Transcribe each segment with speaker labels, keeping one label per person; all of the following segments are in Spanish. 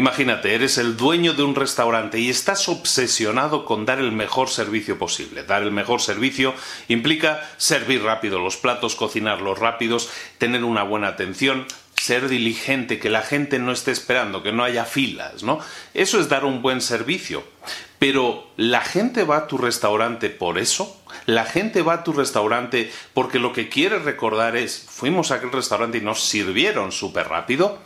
Speaker 1: Imagínate, eres el dueño de un restaurante y estás obsesionado con dar el mejor servicio posible. Dar el mejor servicio implica servir rápido los platos, cocinarlos rápidos, tener una buena atención, ser diligente, que la gente no esté esperando, que no haya filas, ¿no? Eso es dar un buen servicio. Pero ¿la gente va a tu restaurante por eso? ¿La gente va a tu restaurante porque lo que quiere recordar es, fuimos a aquel restaurante y nos sirvieron súper rápido?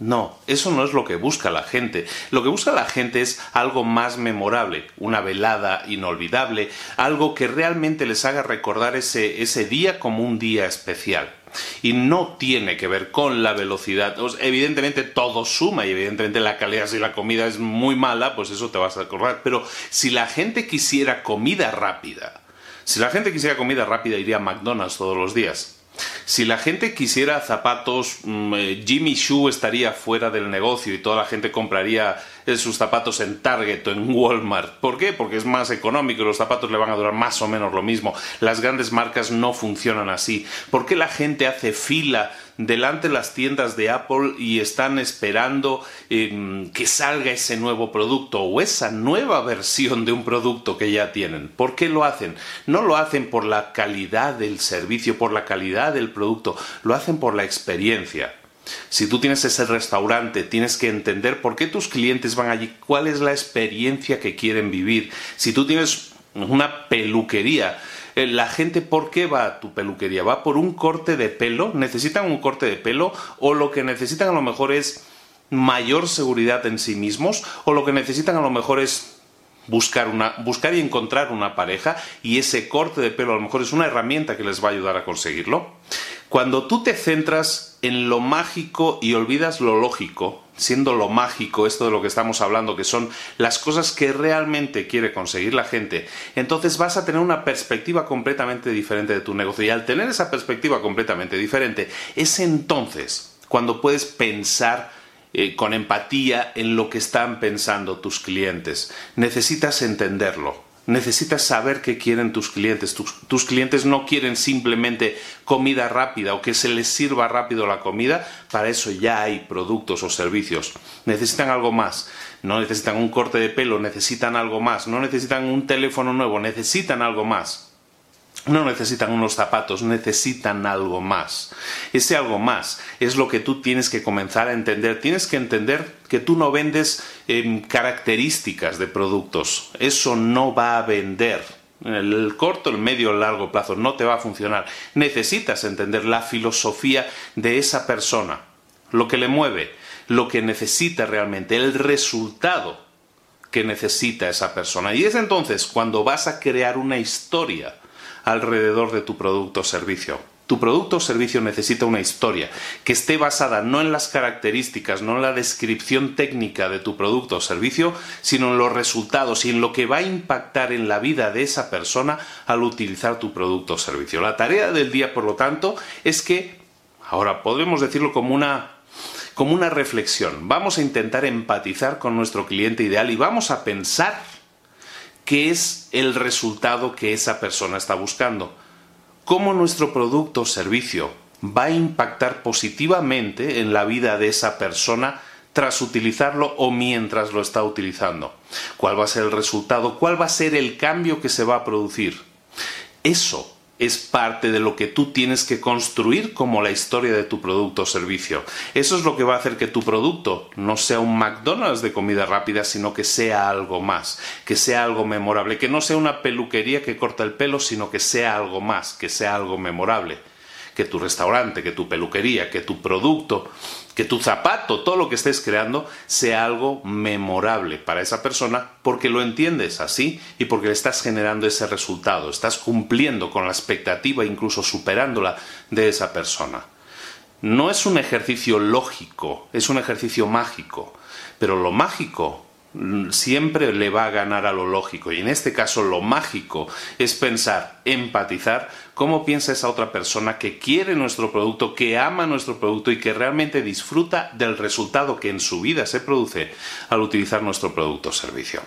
Speaker 1: No, eso no es lo que busca la gente. Lo que busca la gente es algo más memorable, una velada inolvidable, algo que realmente les haga recordar ese, ese día como un día especial. Y no tiene que ver con la velocidad. evidentemente todo suma y evidentemente la calidad, si la comida es muy mala, pues eso te vas a acordar. Pero si la gente quisiera comida rápida, si la gente quisiera comida rápida iría a McDonald's todos los días. Si la gente quisiera zapatos, mm, eh, Jimmy Shoe estaría fuera del negocio y toda la gente compraría eh, sus zapatos en Target o en Walmart. ¿Por qué? Porque es más económico, los zapatos le van a durar más o menos lo mismo. Las grandes marcas no funcionan así. ¿Por qué la gente hace fila delante de las tiendas de Apple y están esperando em, que salga ese nuevo producto o esa nueva versión de un producto que ya tienen. ¿Por qué lo hacen? No lo hacen por la calidad del servicio, por la calidad del producto, lo hacen por la experiencia. Si tú tienes ese restaurante, tienes que entender por qué tus clientes van allí, cuál es la experiencia que quieren vivir. Si tú tienes una peluquería, la gente, ¿por qué va a tu peluquería? ¿Va por un corte de pelo? ¿Necesitan un corte de pelo? ¿O lo que necesitan a lo mejor es mayor seguridad en sí mismos? ¿O lo que necesitan a lo mejor es buscar, una, buscar y encontrar una pareja y ese corte de pelo a lo mejor es una herramienta que les va a ayudar a conseguirlo? Cuando tú te centras en lo mágico y olvidas lo lógico, siendo lo mágico esto de lo que estamos hablando, que son las cosas que realmente quiere conseguir la gente, entonces vas a tener una perspectiva completamente diferente de tu negocio. Y al tener esa perspectiva completamente diferente, es entonces cuando puedes pensar eh, con empatía en lo que están pensando tus clientes. Necesitas entenderlo necesitas saber qué quieren tus clientes. Tus, clientes no quieren simplemente comida rápida o que se les sirva rápido la comida. Para eso ya hay productos o servicios. Necesitan algo más. No necesitan un corte de pelo, necesitan algo más. No necesitan un teléfono nuevo, necesitan algo más no necesitan unos zapatos, necesitan algo más. Ese algo más es lo que tú tienes que comenzar a entender. Tienes que entender que tú no vendes em, características de productos. Eso no va a vender. En el corto, el medio, el largo plazo no te va a funcionar. Necesitas entender la filosofía de esa persona, lo que le mueve, lo que necesita realmente, el resultado que necesita esa persona. Y es entonces cuando vas a crear una historia alrededor de tu producto o servicio. Tu producto o servicio necesita una historia que esté basada no en las características, no en la descripción técnica de tu producto o servicio, sino en los resultados y en lo que va a impactar en la vida de esa persona al utilizar tu producto o servicio. La tarea del día, por lo tanto, es que, ahora podemos decirlo como una como una reflexión. Vamos a intentar empatizar con nuestro cliente ideal y vamos a pensar qué es el resultado que esa persona está buscando. Cómo nuestro producto o servicio va a impactar positivamente en la vida de esa persona tras utilizarlo o mientras lo está utilizando. ¿Cuál va a ser el resultado? ¿Cuál va a ser el cambio que se va a producir? Eso es parte de lo que tú tienes que construir como la historia de tu producto o servicio. Eso es lo que va a hacer que tu producto no sea un McDonald's de comida rápida, sino que sea algo más, que sea algo memorable, que no sea una peluquería que corta el pelo, sino que sea algo más, que sea algo memorable que tu restaurante, que tu peluquería, que tu producto, que tu zapato, todo lo que estés creando, sea algo memorable para esa persona porque lo entiendes así y porque le estás generando ese resultado, estás cumpliendo con la expectativa, incluso superándola de esa persona. No es un ejercicio lógico, es un ejercicio mágico, pero lo mágico siempre le va a ganar a lo lógico. Y en este caso lo mágico es pensar, empatizar, cómo piensa esa otra persona que quiere nuestro producto, que ama nuestro producto y que realmente disfruta del resultado que en su vida se produce al utilizar nuestro producto o servicio.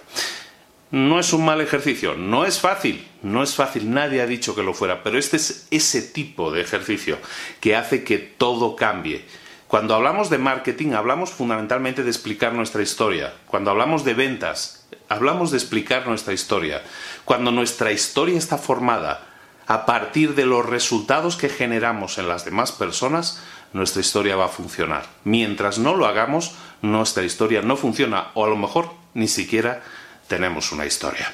Speaker 1: No es un mal ejercicio, no es fácil, no es fácil, nadie ha dicho que lo fuera, pero este es ese tipo de ejercicio que hace que todo cambie cuando hablamos de marketing, hablamos fundamentalmente de explicar nuestra historia. Cuando hablamos de ventas, hablamos de explicar nuestra historia. Cuando nuestra historia está formada a partir de los resultados que generamos en las demás personas, nuestra historia va a funcionar. Mientras no lo hagamos, nuestra historia no funciona o a lo mejor ni siquiera tenemos una historia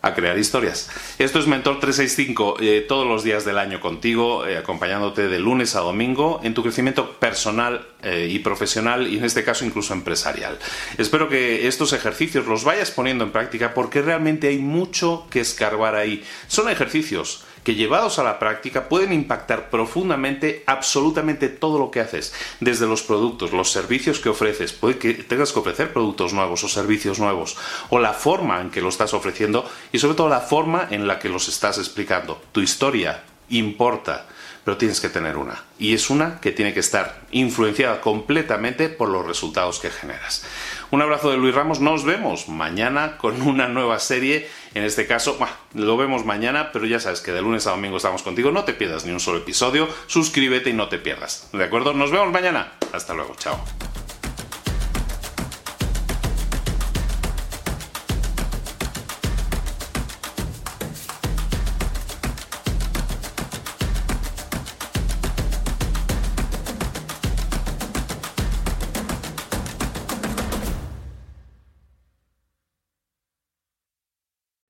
Speaker 1: a crear historias. Esto es Mentor 365 eh, todos los días del año contigo, eh, acompañándote de lunes a domingo en tu crecimiento personal eh, y profesional y en este caso incluso empresarial. Espero que estos ejercicios los vayas poniendo en práctica porque realmente hay mucho que escarbar ahí. Son ejercicios que llevados a la práctica pueden impactar profundamente absolutamente todo lo que haces, desde los productos, los servicios que ofreces, puede que tengas que ofrecer productos nuevos o servicios nuevos, o la forma en que lo estás ofreciendo y sobre todo la forma en la que los estás explicando. Tu historia importa pero tienes que tener una. Y es una que tiene que estar influenciada completamente por los resultados que generas. Un abrazo de Luis Ramos, nos vemos mañana con una nueva serie. En este caso, lo vemos mañana, pero ya sabes que de lunes a domingo estamos contigo. No te pierdas ni un solo episodio. Suscríbete y no te pierdas. ¿De acuerdo? Nos vemos mañana. Hasta luego. Chao.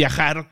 Speaker 2: viajar